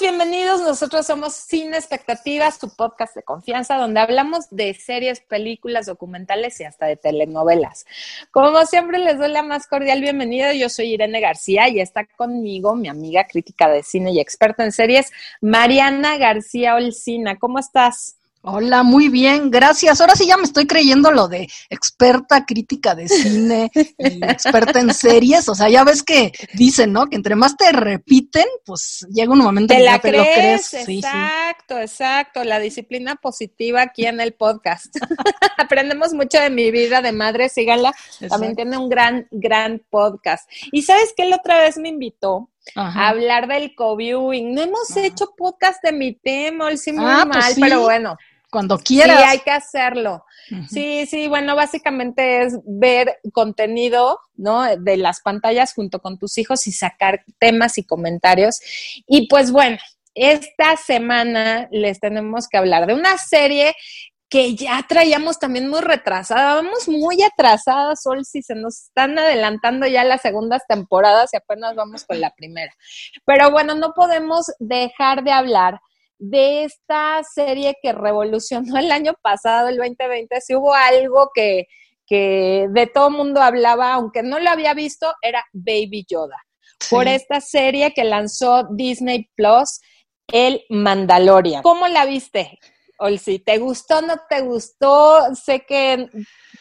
bienvenidos. Nosotros somos Sin Expectativas, tu podcast de confianza, donde hablamos de series, películas, documentales y hasta de telenovelas. Como siempre, les doy la más cordial bienvenida. Yo soy Irene García y está conmigo mi amiga crítica de cine y experta en series, Mariana García Olcina. ¿Cómo estás? Hola, muy bien, gracias. Ahora sí ya me estoy creyendo lo de experta crítica de cine y experta en series. O sea, ya ves que dicen, ¿no? Que entre más te repiten, pues llega un momento en que te lo crees. Exacto, exacto. La disciplina positiva aquí en el podcast. Aprendemos mucho de mi vida de madre, síganla. También tiene un gran, gran podcast. Y sabes que la otra vez me invitó a hablar del co-viewing. No hemos hecho podcast de mi tema, sí, muy ah, pues mal, pero bueno cuando quieras. Sí, hay que hacerlo. Sí, sí, bueno, básicamente es ver contenido, ¿no? De las pantallas junto con tus hijos y sacar temas y comentarios. Y pues bueno, esta semana les tenemos que hablar de una serie que ya traíamos también muy retrasada, vamos muy atrasadas, Sol, si se nos están adelantando ya las segundas temporadas y apenas vamos con la primera. Pero bueno, no podemos dejar de hablar de esta serie que revolucionó el año pasado, el 2020, si hubo algo que, que de todo mundo hablaba, aunque no lo había visto, era Baby Yoda. Por esta serie que lanzó Disney Plus, El Mandalorian. ¿Cómo la viste, Olsi? ¿Te gustó, no te gustó? Sé que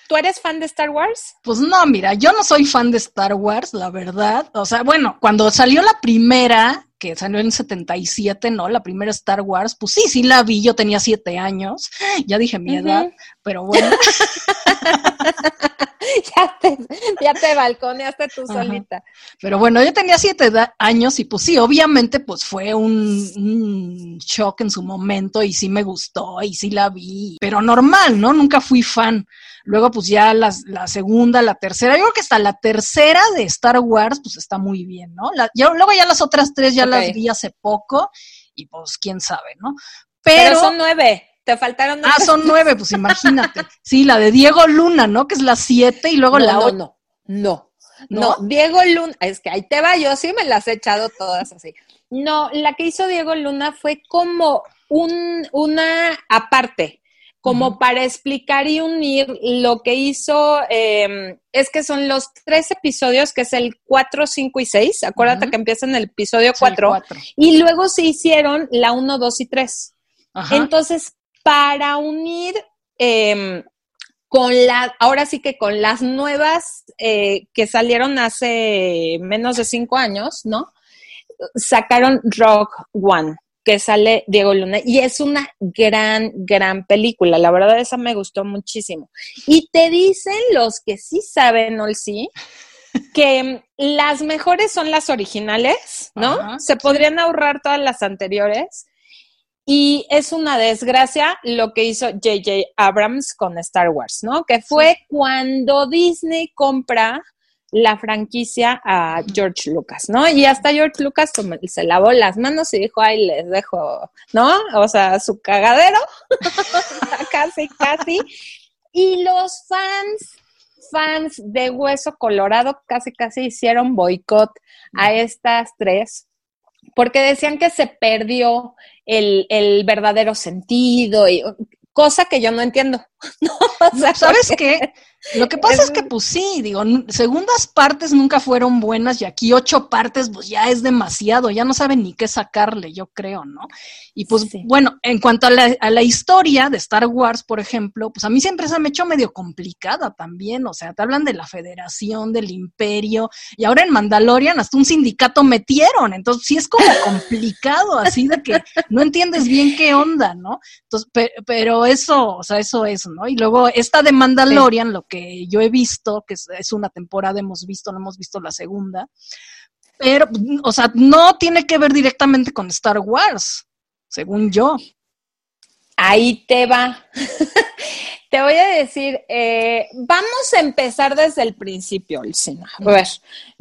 ¿Tú eres fan de Star Wars? Pues no, mira, yo no soy fan de Star Wars, la verdad. O sea, bueno, cuando salió la primera, que salió en 77, ¿no? La primera Star Wars, pues sí, sí la vi, yo tenía siete años, ya dije mi edad, pero bueno. ya, te, ya te balconeaste tú solita. Pero bueno, yo tenía siete años y pues sí, obviamente pues fue un, shock en su momento y sí me gustó y sí la vi, pero normal, ¿no? Nunca fui fan. Luego, pues ya la segunda, la tercera, yo creo que hasta la tercera de Star Wars, pues está muy bien, ¿no? yo, luego ya las otras tres ya las vi hace poco y pues quién sabe, ¿no? Pero, son nueve. Te faltaron nueve. Ah, son nueve, pues imagínate. Sí, la de Diego Luna, ¿no? Que es la siete y luego la ocho. No, no, no, no. Diego Luna, es que ahí te va, yo sí me las he echado todas así. No, la que hizo Diego Luna fue como un, una aparte como para explicar y unir lo que hizo, em, es que son los tres episodios, que es el 4, 5 y 6, acuérdate que empieza en el episodio 4, y luego se hicieron la 1, 2 y 3. Entonces, para unir em, con la, ahora sí que con las nuevas eh, que salieron hace menos de cinco años, ¿no? Sacaron Rock One que sale Diego Luna y es una gran, gran película. La verdad, esa me gustó muchísimo. Y te dicen los que sí saben, sí que las mejores son las originales, ¿no? Se podrían ahorrar todas las anteriores. Y es una desgracia lo que hizo JJ Abrams con Star Wars, ¿no? Que fue cuando Disney compra la franquicia a George Lucas, ¿no? Y hasta George Lucas se lavó las manos y dijo, ay, les dejo, ¿no? O sea, su cagadero, casi, casi. Y los fans, fans de Hueso Colorado, casi, casi hicieron boicot a estas tres, porque decían que se perdió el, el verdadero sentido, y cosa que yo no entiendo. ¿No? ¿Sabes qué? Lo que pasa es, que, pues sí, digo, segundas partes nunca fueron buenas y aquí ocho partes, pues ya es demasiado, ya no saben ni qué sacarle, yo creo, ¿no? Y pues bueno, en cuanto a la, a la, historia de Star Wars, por ejemplo, pues a mí siempre se me ha hecho medio complicada también, o sea, te hablan de la federación, del imperio, y ahora en Mandalorian hasta un sindicato metieron, entonces sí es como complicado, así de que no entiendes bien qué onda, ¿no? Entonces, pero eso, o sea, eso es, ¿no? Y luego esta de Mandalorian, lo que yo he visto, que es, una temporada, hemos visto, no hemos visto la segunda, pero, o sea, no tiene que ver directamente con Star Wars, según yo. Ahí te va. te voy a decir, eh, vamos a empezar desde el principio, Lucina. A ver,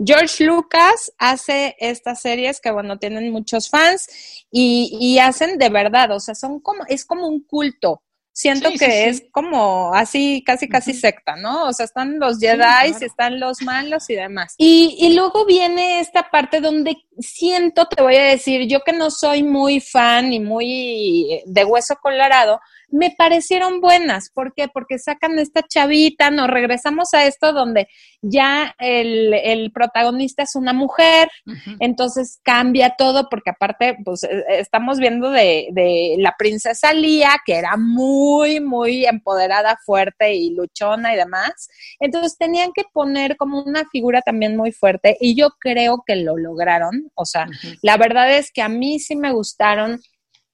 George Lucas hace estas series que, bueno, tienen muchos fans y, y, hacen de verdad, o sea, son como, es como un culto Siento que es como así, casi, casi secta, ¿no? O sea, están los Jedi, están los malos y demás. Y, y luego viene esta parte donde siento, te voy a decir, yo que no soy muy fan y muy de hueso colorado, me parecieron buenas. ¿Por qué? Porque sacan esta chavita, nos regresamos a esto donde ya el, protagonista es una mujer, entonces cambia todo, porque aparte, pues eh, estamos viendo de, de, la princesa Lía, que era muy, muy empoderada, fuerte y luchona y demás. Entonces tenían que poner como una figura también muy fuerte y yo creo que lo lograron. O sea, la verdad es que a mí sí me gustaron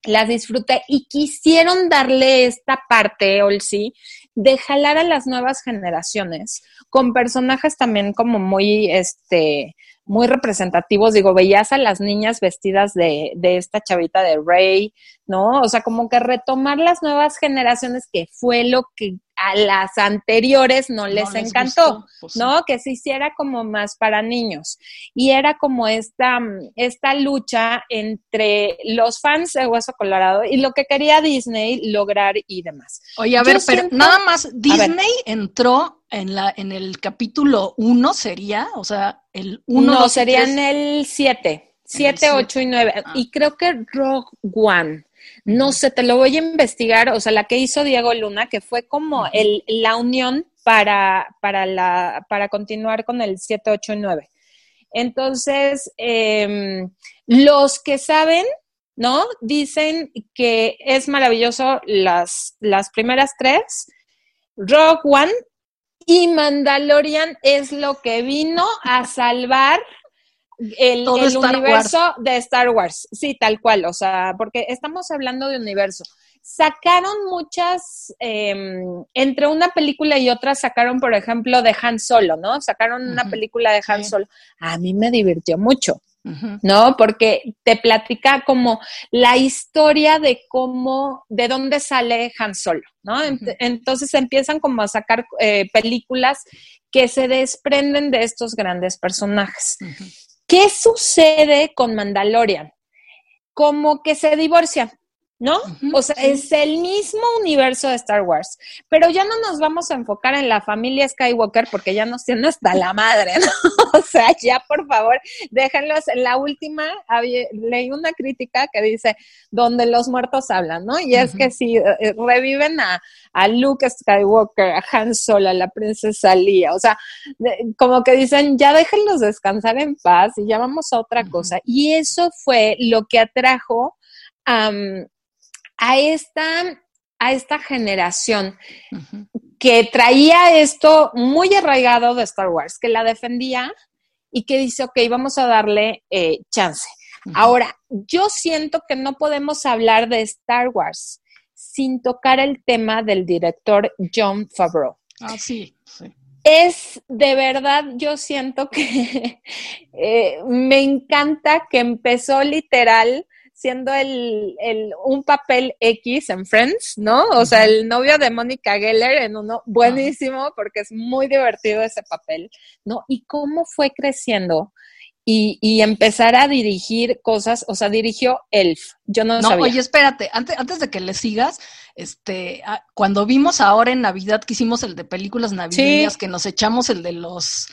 las disfruté y quisieron darle esta parte, Olsi, de jalar a las nuevas generaciones con personajes también como muy, este, muy representativos. Digo, veías a las niñas vestidas de, de esta chavita de Rey, ¿no? O sea, como que retomar las nuevas generaciones, que fue lo que a las anteriores no les, encantó, pues ¿no? Que se hiciera como más para niños. Y era como esta, esta lucha entre los fans de Hueso Colorado y lo que quería Disney lograr y demás. Oye, a ver, pero nada más, Disney entró en, la, en el capítulo 1, sería, o sea, el 1. No, sería en el 7. 7, 8 y 9. Ah. Y creo que Rogue One no sé, te lo voy a investigar, o sea, la que hizo Diego Luna, que fue como el, la unión para, para, la, para continuar con el 7, 8 y 9. Entonces, em, los que saben, ¿no? Dicen que es maravilloso las, las primeras tres. Rock One y Mandalorian es lo que vino a salvar el, universo de Star Wars, sí, tal cual, o sea, porque estamos hablando de universo. Sacaron muchas, em, entre una película y otra sacaron, por ejemplo, de Han Solo, ¿no? Sacaron una película de Han Solo. A mí me divirtió mucho. ¿no? Porque te platica como la historia de cómo, de dónde sale Han Solo, ¿no? Entonces empiezan como a sacar eh, películas que se desprenden de estos grandes personajes. ¿Qué sucede con Mandalorian? Como que se divorcia. ¿No? o sea, es el mismo universo de Star Wars, pero ya no nos vamos a enfocar en la familia Skywalker porque ya nos tiene hasta la madre, ¿no? o sea, ya por favor, déjenlos. En la última leí una crítica que dice, donde los muertos hablan, ¿no? Y es que si eh, reviven a, a, Luke Skywalker, a Han Solo, a la princesa Leia, o sea, como que dicen, ya déjenlos descansar en paz y ya vamos a otra cosa. Y eso fue lo que atrajo a a esta, a esta generación que traía esto muy arraigado de Star Wars, que la defendía y que dice, ok, vamos a darle eh, chance. Ahora, yo siento que no podemos hablar de Star Wars sin tocar el tema del director John Favreau. Ah, sí, sí. Es de verdad, yo siento que eh, me encanta que empezó literal siendo el, el, un papel X en Friends, ¿no? O sea, el novio de Mónica Geller en uno buenísimo porque es muy divertido ese papel, ¿no? Y cómo fue creciendo y, y empezar a dirigir cosas, o sea, dirigió Elf, yo no, no Oye, espérate, antes, antes de que le sigas, este, cuando vimos ahora en Navidad que hicimos el de películas navideñas, que nos echamos el de los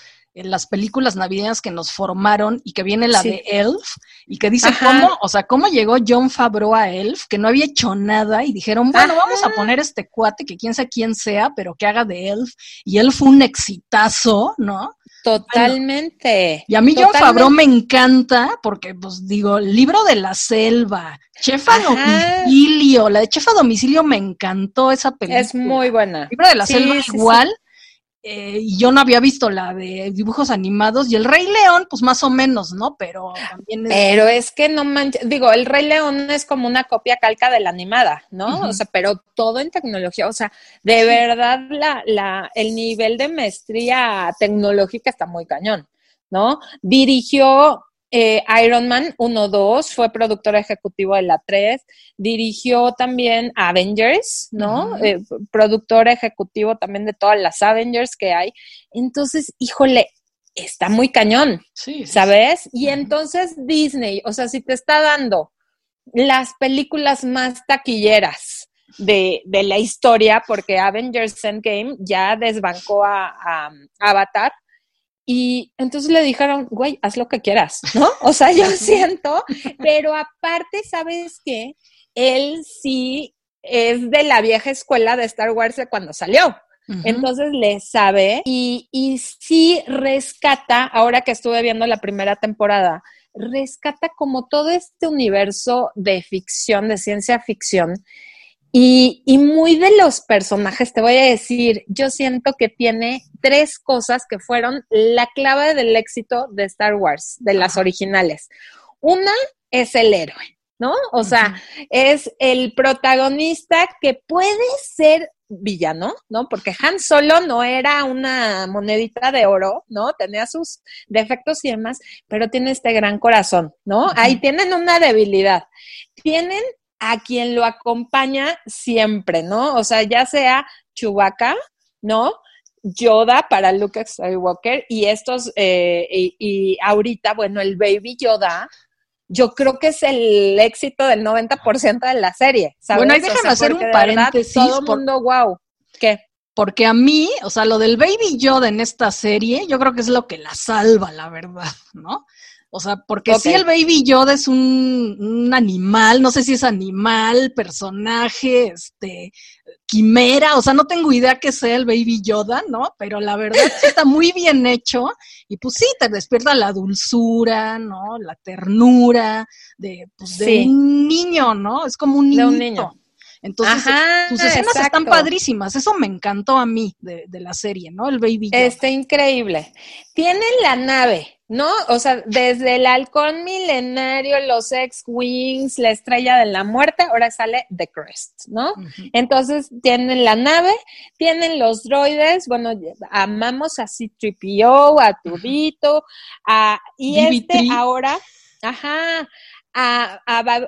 las películas navideñas que nos formaron y que viene la de Elf y que dice cómo, o sea, cómo llegó John Favreau a Elf, que no había hecho nada y dijeron, bueno, vamos a poner este cuate que quién sea quién sea, pero que haga de Elf y él fue un exitazo, ¿no? Totalmente. y a mí John Favreau me encanta porque, pues digo, libro de la selva, Chef a domicilio, la de Chef a domicilio me encantó esa película. Es muy buena. Libro de la selva igual. Eh, y yo no había visto la de dibujos animados y el Rey León, pues más o menos, ¿no? Pero también es... Pero es que no manches, digo, el Rey León es como una copia calca de la animada, ¿no? O sea, pero todo en tecnología, o sea, de verdad la, la, el nivel de maestría tecnológica está muy cañón, ¿no? Dirigió eh, Iron Man 1-2, fue productor ejecutivo de la 3, dirigió también Avengers, ¿no? Eh, productor ejecutivo también de todas las Avengers que hay. Entonces, híjole, está muy cañón, ¿sabes? Y entonces Disney, o sea, si te está dando las películas más taquilleras, de, de, la historia, porque Avengers Endgame ya desbancó a, a, Avatar. Y entonces le dijeron, güey, haz lo que quieras, ¿no? O sea, yo siento, pero aparte, ¿sabes qué? Él sí es de la vieja escuela de Star Wars de cuando salió. Entonces le sabe y, y sí rescata, ahora que estuve viendo la primera temporada, rescata como todo este universo de ficción, de ciencia ficción. Y, y, muy de los personajes, te voy a decir, yo siento que tiene tres cosas que fueron la clave del éxito de Star Wars, de las originales. Una es el héroe, ¿no? O sea, es el protagonista que puede ser villano, ¿no? Porque Han Solo no era una monedita de oro, ¿no? Tenía sus defectos y demás, pero tiene este gran corazón, ¿no? Ahí tienen una debilidad. Tienen a quien lo acompaña siempre, ¿no? O sea, ya sea Chewbacca, ¿no? Yoda para Luke Skywalker y estos, eh, y, y ahorita, bueno, el Baby Yoda, yo creo que es el éxito del 90% de la serie. ¿sabes? Bueno, ahí déjame hacer un paréntesis. todo el mundo, wow. ¿Qué? Porque a mí, o sea, lo del Baby Yoda en esta serie, yo creo que es lo que la salva, la verdad, ¿no? O sea, porque si el Baby Yoda es un, un, animal, no sé si es animal, personaje, este, quimera, o sea, no tengo idea que sea el Baby Yoda, ¿no? Pero la verdad está muy bien hecho y pues sí, te despierta la dulzura, ¿no? La ternura de, pues, de un niño, ¿no? Es como un niño. De un niño. Entonces, tus escenas están padrísimas. Eso me encantó a mí de, de la serie, ¿no? El Baby Yoda. Está increíble. Tienen la nave, ¿no? O sea, desde el halcón milenario, los X-Wings, la estrella de la muerte, ahora sale The Crest, ¿no? Entonces tienen la nave, tienen los droides, bueno, amamos a C-3PO, a Tubito, a, y este ahora, ajá, a,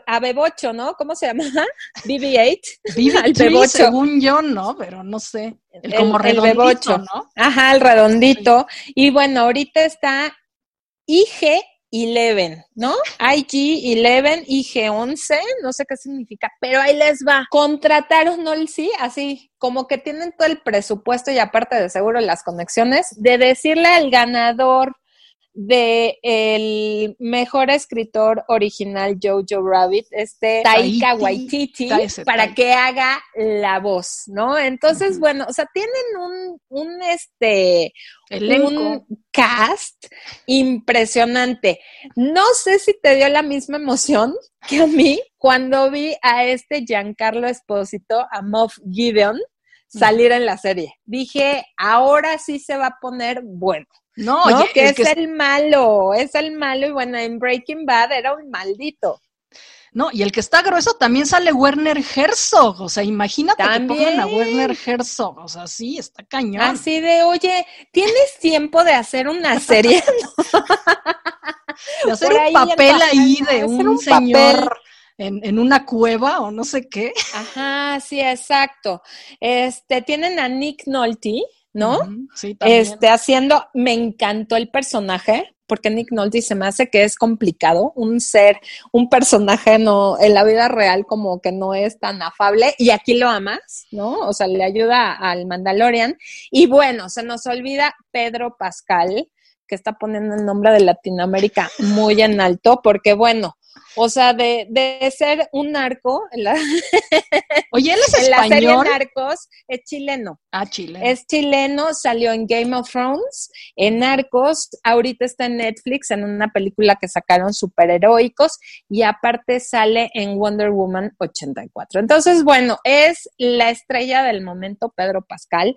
a, Bebocho, ¿no? ¿Cómo se llama? BB-8. BB-8, según yo, ¿no? Pero no sé. El, como redondito, ¿no? Ajá, el redondito. Y bueno, ahorita está IG11, ¿no? IG11, IG11, no sé qué significa, pero ahí les va. Contrataron, ¿no? Sí, así, como que tienen todo el presupuesto y aparte de seguro las conexiones, de decirle al ganador de el mejor escritor original Jojo Rabbit, este Taika Waititi, para que haga la voz, ¿no? Entonces, bueno, o sea, tienen un, un este, un cast impresionante. No sé si te dio la misma emoción que a mí cuando vi a este Giancarlo Espósito, a Moff Gideon, salir en la serie. Dije, ahora sí se va a poner bueno. No, que es el malo, es el malo y bueno, en Breaking Bad era un maldito. No, y el que está grueso también sale Werner Herzog, o sea, imagínate que pongan a Werner Herzog, o sea, sí, está cañón. Así de, oye, ¿tienes tiempo de hacer una serie? de hacer un papel ahí de un, señor en, en, una cueva o no sé qué. Ajá, sí, exacto. Este, tienen a Nick Nolte, ¿no? sí, también. Este, haciendo, me encantó el personaje, porque Nick Nolte se me hace que es complicado, un ser, un personaje no, en la vida real como que no es tan afable, y aquí lo amas, ¿no? O sea, le ayuda al Mandalorian. Y bueno, se nos olvida Pedro Pascal, que está poniendo el nombre de Latinoamérica muy en alto, porque bueno, o sea, de, de ser un narco. la, Oye, él es español. En la serie Narcos es chileno. Ah, chileno. Es chileno, salió en Game of Thrones, en Narcos, ahorita está en Netflix en una película que sacaron superheroicos y aparte sale en Wonder Woman 84. Entonces, bueno, es la estrella del momento Pedro Pascal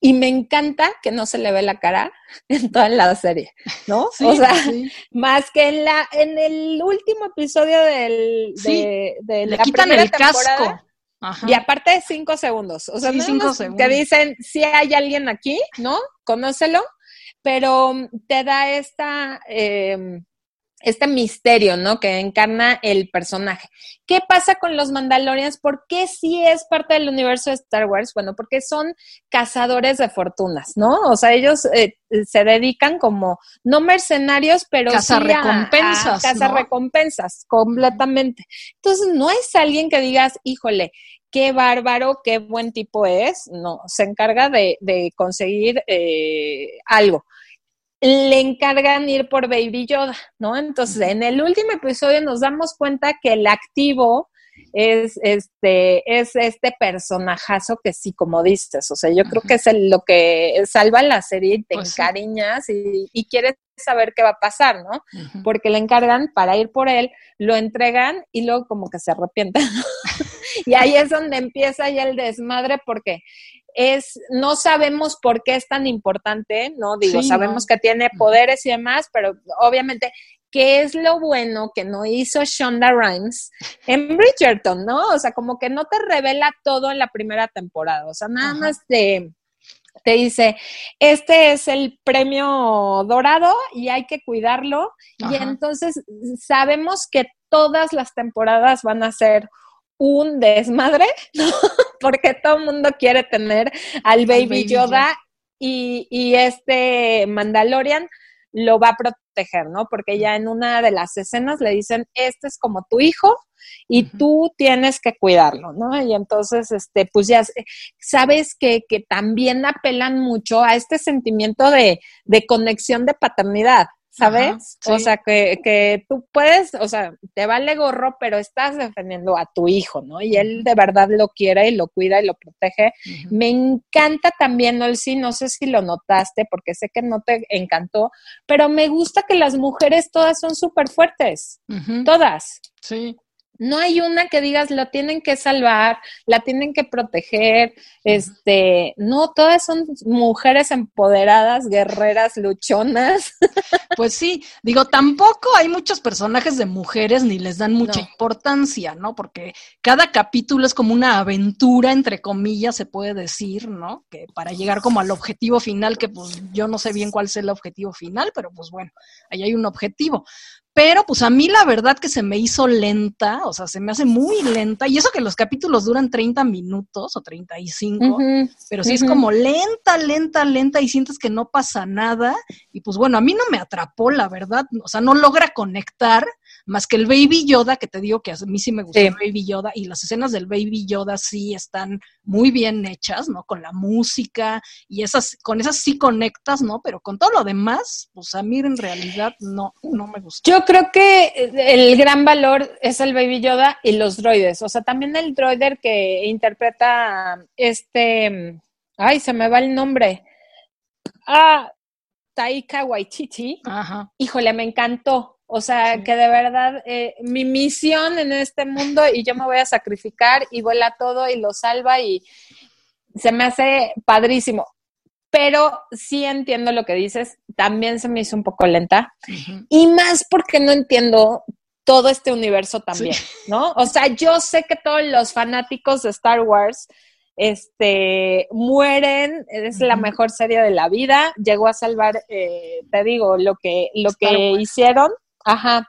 y me encanta que no se le ve la cara en toda la serie, ¿no? o sea, más que en la en el último episodio del, de, de le quitan el casco. Y aparte de cinco segundos. O sea, cinco segundos. que dicen, si hay alguien aquí, ¿no? Conócelo, pero te da esta, eh, este misterio, ¿no? Que encarna el personaje. ¿Qué pasa con los Mandalorians? ¿Por qué sí es parte del universo de Star Wars? Bueno, porque son cazadores de fortunas, ¿no? O sea, ellos eh, se dedican como, no mercenarios, pero sí recompensas. recompensas, completamente. Entonces, no es alguien que digas, híjole, qué bárbaro, qué buen tipo es, no, se encarga de, conseguir eh, algo. Le encargan ir por Baby Yoda, ¿no? Entonces, en el último episodio nos damos cuenta que el activo es este, es este personajazo que sí, como dices, o sea, yo creo que es lo que salva la serie y te pues encariñas y, quieres saber qué va a pasar, ¿no? Porque le encargan para ir por él, lo entregan y luego como que se arrepienten. y ahí es donde empieza ya el desmadre porque es, no sabemos por qué es tan importante, ¿no? Digo, sabemos que tiene poderes y demás, pero obviamente qué es lo bueno que no hizo Shonda Rhimes en Bridgerton, ¿no? O sea, como que no te revela todo en la primera temporada, o sea, nada más te, te dice, este es el premio dorado y hay que cuidarlo, y entonces sabemos que todas las temporadas van a ser un desmadre, ¿no? porque todo el mundo quiere tener al Baby, Yoda, Y, y, este Mandalorian lo va a proteger, ¿no? Porque ya en una de las escenas le dicen, este es como tu hijo y tú tienes que cuidarlo, ¿no? Y entonces, este, pues ya sabes que, que también apelan mucho a este sentimiento de, de conexión de paternidad, ¿sabes? O sea, que, que tú puedes, o sea, te vale gorro, pero estás defendiendo a tu hijo, ¿no? Y él de verdad lo quiere y lo cuida y lo protege. Me encanta también, Olsi, no sé si lo notaste, porque sé que no te encantó, pero me gusta que las mujeres todas son súper fuertes, todas. Sí no hay una que digas la tienen que salvar, la tienen que proteger, este, no, todas son mujeres empoderadas, guerreras, luchonas. Pues sí, digo, tampoco hay muchos personajes de mujeres ni les dan mucha importancia, ¿no? Porque cada capítulo es como una aventura, entre comillas, se puede decir, ¿no? Que para llegar como al objetivo final, que pues yo no sé bien cuál es el objetivo final, pero pues bueno, ahí hay un objetivo. Pero pues a mí la verdad que se me hizo lenta, o sea, se me hace muy lenta. Y eso que los capítulos duran 30 minutos o 35, pero sí es como lenta, lenta, lenta y sientes que no pasa nada. Y pues bueno, a mí no me atrapó, la verdad. O sea, no logra conectar más que el Baby Yoda, que te digo que a mí sí me gustó el Baby Yoda, y las escenas del Baby Yoda sí están muy bien hechas, ¿no? Con la música y esas, con esas sí conectas, ¿no? Pero con todo lo demás, pues a mí en realidad no, no me gustó. Yo creo que el gran valor es el Baby Yoda y los droides, o sea, también el droider que interpreta este, ay, se me va el nombre. Ah, Taika Waititi. Ajá. Híjole, me encantó. O sea, que de verdad eh, mi misión en este mundo y yo me voy a sacrificar y vuela todo y lo salva y se me hace padrísimo. Pero sí entiendo lo que dices, también se me hizo un poco lenta y más porque no entiendo todo este universo también, ¿no? O sea, yo sé que todos los fanáticos de Star Wars este, mueren, es la mejor serie de la vida, llegó a salvar, eh, te digo, lo que, lo que hicieron, Ajá.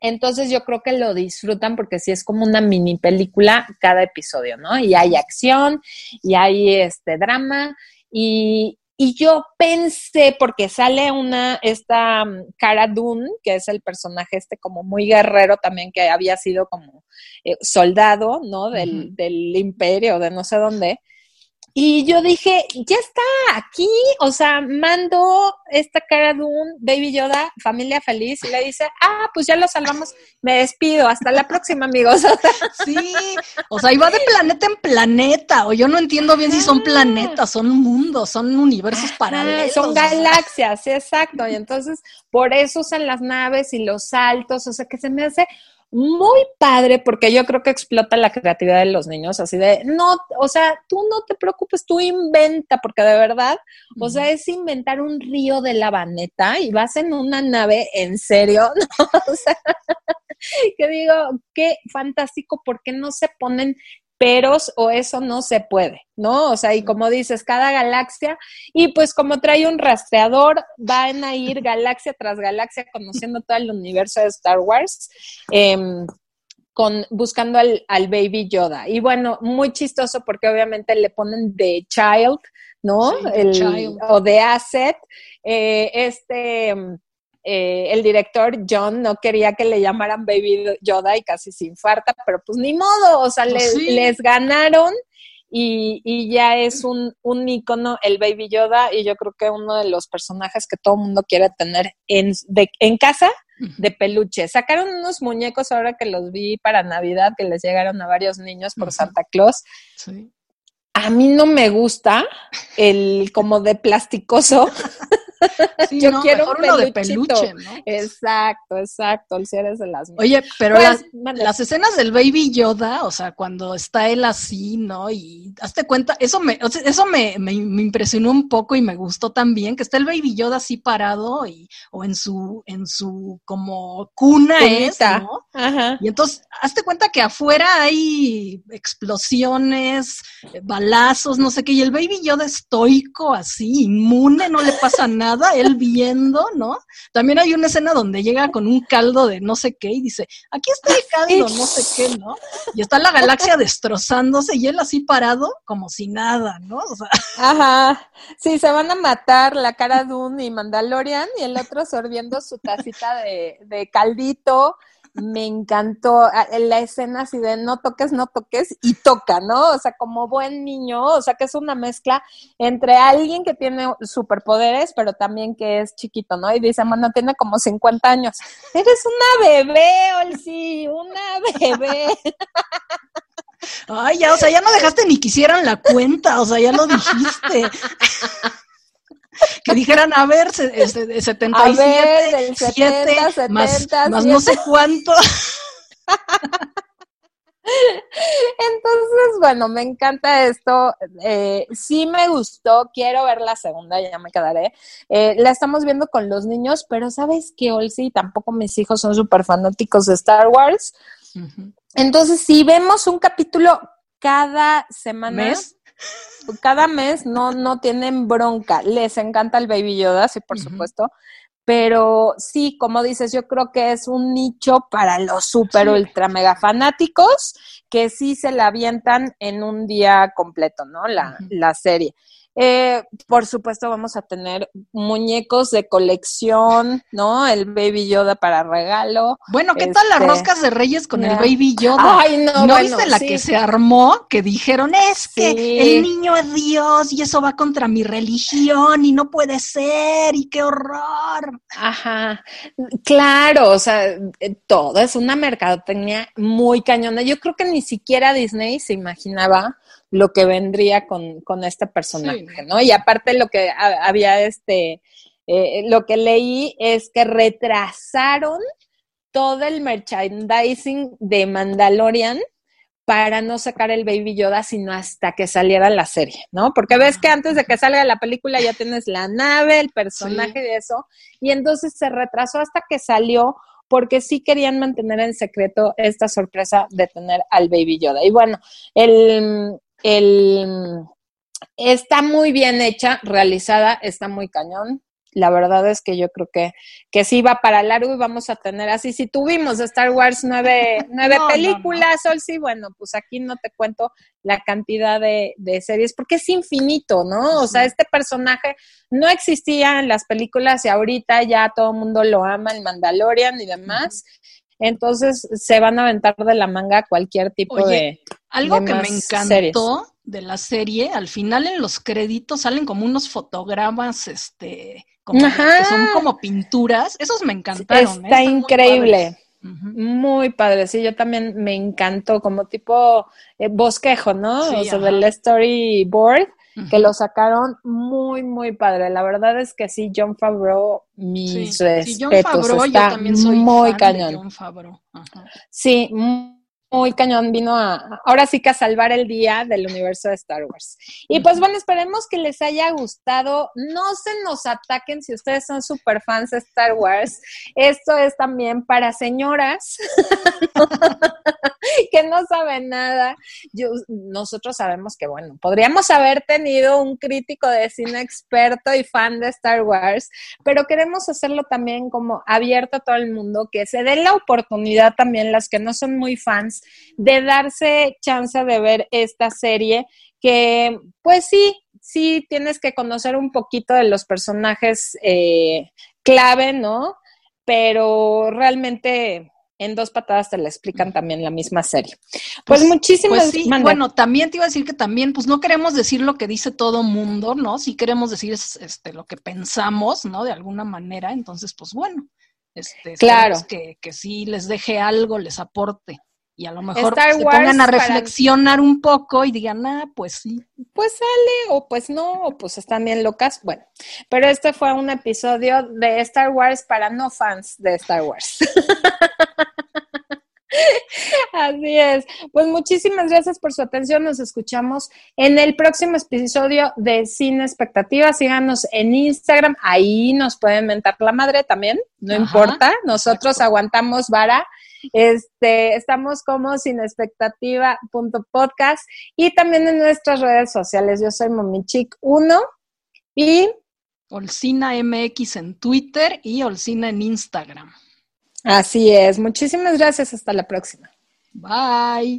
Entonces yo creo que lo disfrutan porque sí es como una mini película cada episodio, ¿no? Y hay acción y hay este drama y, y yo pensé, porque sale una, esta Cara mm, Dune, que es el personaje este como muy guerrero también, que había sido como eh, soldado, ¿no? Del, del imperio, de no sé dónde. Y yo dije, ya está aquí, o sea, mando esta cara de un Baby Yoda, familia feliz, y le dice, ah, pues ya lo salvamos, me despido, hasta la próxima, amigos. Sí, o sea, iba de planeta en planeta, o yo no entiendo bien si son planetas, son mundos, son universos paralelos. Son galaxias, exacto, y entonces por eso usan las naves y los saltos, o sea, que se me hace muy padre porque yo creo que explota la creatividad de los niños, así de, no, o sea, tú no te preocupes, tú inventa, porque de verdad, o sea, es inventar un río de lavaneta y vas en una nave, en serio, ¿no? O sea, que digo, qué fantástico, porque no se ponen peros o eso no se puede, ¿no? O sea, y como dices, cada galaxia, y pues como trae un rastreador, van a ir galaxia tras galaxia conociendo todo el universo de Star Wars. Em, con, buscando al, Baby Yoda. Y bueno, muy chistoso porque obviamente le ponen The Child, ¿no? el, O The Asset. Eh, este eh, el director John no quería que le llamaran Baby Yoda y casi se infarta, pero pues ni modo, o sea, pues les, ganaron y, y, ya es un, un ícono el Baby Yoda y yo creo que uno de los personajes que todo el mundo quiere tener en, en casa de peluche. Sacaron unos muñecos ahora que los vi para Navidad, que les llegaron a varios niños por Santa Claus. Sí. A mí no me gusta el como de plasticoso. yo quiero uno de peluche, ¿no? Exacto, exacto, el cierre de las Oye, pero pues, las, escenas del Baby Yoda, o sea, cuando está él así, ¿no? Y hazte cuenta, eso me, eso me, me, impresionó un poco y me gustó también, que está el Baby Yoda así parado y, o en su, en su como cuna es, ¿no? Ajá. Y entonces, hazte cuenta que afuera hay explosiones, balazos, no sé qué, y el Baby Yoda estoico así, inmune, no le pasa nada nada, él viendo, ¿no? También hay una escena donde llega con un caldo de no sé qué y dice, aquí está el caldo, no sé qué, ¿no? Y está la galaxia destrozándose y él así parado como si nada, ¿no? O sea. Ajá, sí, se van a matar la cara de un y Mandalorian y el otro sorbiendo su tacita de, de caldito me encantó la escena así de no toques, no toques y toca, ¿no? O sea, como buen niño, o sea, que es una mezcla entre alguien que tiene superpoderes, pero también que es chiquito, ¿no? Y dice, bueno, tiene como 50 años. Eres una bebé, Olsi, una bebé. Ay, ya, o sea, ya no dejaste ni que hicieran la cuenta, o sea, ya lo dijiste. que dijeran, a ver, 77, a ver, 7, más, más no sé cuánto. Entonces, bueno, me encanta esto. Eh, sí me gustó, quiero ver la segunda, ya me quedaré. Eh, la estamos viendo con los niños, pero ¿sabes qué, Olsi? Tampoco mis hijos son súper fanáticos de Star Wars. Entonces, si vemos un capítulo cada semana, cada mes no, no tienen bronca. Les encanta el Baby Yoda, sí, por supuesto. Pero sí, como dices, yo creo que es un nicho para los super ultra mega fanáticos que sí se la avientan en un día completo, ¿no? La, la serie. Eh, por supuesto, vamos a tener muñecos de colección, ¿no? El Baby Yoda para regalo. Bueno, ¿qué tal las este, roscas de Reyes con el Baby Yoda? Ay, no, ¿No viste la que se armó? Que dijeron, es que el niño es Dios y eso va contra mi religión y no puede ser y qué horror. Ajá, claro, o sea, eh, todo es una mercadotecnia muy cañona. Yo creo que ni siquiera Disney se imaginaba lo que vendría con, con este personaje, ¿no? Y aparte lo que había este, eh, lo que leí es que retrasaron todo el merchandising de Mandalorian para no sacar el Baby Yoda sino hasta que saliera la serie, ¿no? Porque ves que antes de que salga la película ya tienes la nave, el personaje de eso, y entonces se retrasó hasta que salió porque sí querían mantener en secreto esta sorpresa de tener al Baby Yoda. Y bueno, el, el, está muy bien hecha, realizada, está muy cañón. La verdad es que yo creo que, que sí va para largo y vamos a tener así. Si tuvimos Star Wars nueve, nueve películas, Sol, sí, bueno, pues aquí no te cuento la cantidad de, de series, porque es infinito, ¿no? O sea, este personaje no existía en las películas y ahorita ya todo el mundo lo ama, el Mandalorian y demás. Entonces se van a aventar de la manga cualquier tipo de. Algo que me encantó de la serie, al final en los créditos salen como unos fotogramas, este, como, que son como pinturas. Esos me encantaron. ¿eh? Está increíble. Muy padre, sí, yo también me encantó, como tipo eh, bosquejo, ¿no? o sea, del storyboard que lo sacaron muy, muy padre. La verdad es que sí, John Favreau, mis respetos, está muy cañón. John Favreau. Sí, muy cañón, vino a, ahora sí que a salvar el día del universo de Star Wars. Y pues bueno, esperemos que les haya gustado. No se nos ataquen si ustedes son super fans de Star Wars. Esto es también para señoras que no saben nada. Nosotros sabemos que, bueno, podríamos haber tenido un crítico de cine experto y fan de Star Wars, pero queremos hacerlo también como abierto a todo el mundo, que se den la oportunidad también las que no son muy fans de darse chance de ver esta serie que pues sí, sí tienes que conocer un poquito de los personajes eh, clave, ¿no? pero realmente en dos patadas te la explican también la misma serie. Pues, pues muchísimas pues Bueno, también te iba a decir que también, pues no queremos decir lo que dice todo mundo, ¿no? Sí queremos decir este, lo que pensamos, ¿no? De alguna manera. Entonces, pues bueno, este, claro. que, que sí les deje algo, les aporte. Y a lo mejor se pongan a reflexionar un poco y digan, ah, pues sí. Pues sale, o pues no, o pues están bien locas. Bueno, pero este fue un episodio de Star Wars para no fans de Star Wars. Así es. Pues muchísimas gracias por su atención. Nos escuchamos en el próximo episodio de Sin Expectativas. Síganos en Instagram. Ahí nos pueden mentar la madre también. No importa. Nosotros aguantamos vara. Este, estamos como sin expectativa.podcast y también en nuestras redes sociales. Yo soy Momichic1 y Olcina MX en Twitter y Olcina en Instagram. Así es. Muchísimas gracias. Hasta la próxima. Bye.